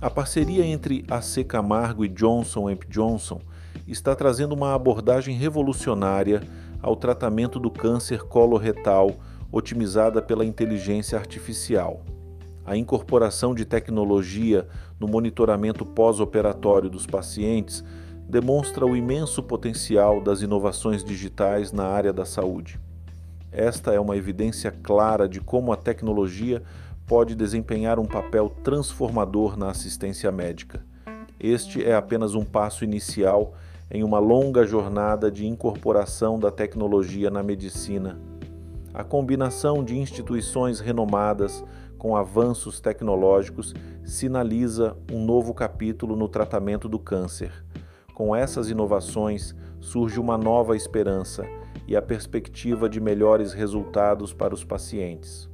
A parceria entre AC Camargo e Johnson Johnson está trazendo uma abordagem revolucionária ao tratamento do câncer coloretal otimizada pela inteligência artificial. A incorporação de tecnologia no monitoramento pós-operatório dos pacientes demonstra o imenso potencial das inovações digitais na área da saúde. Esta é uma evidência clara de como a tecnologia pode desempenhar um papel transformador na assistência médica. Este é apenas um passo inicial em uma longa jornada de incorporação da tecnologia na medicina. A combinação de instituições renomadas com avanços tecnológicos sinaliza um novo capítulo no tratamento do câncer. Com essas inovações surge uma nova esperança e a perspectiva de melhores resultados para os pacientes.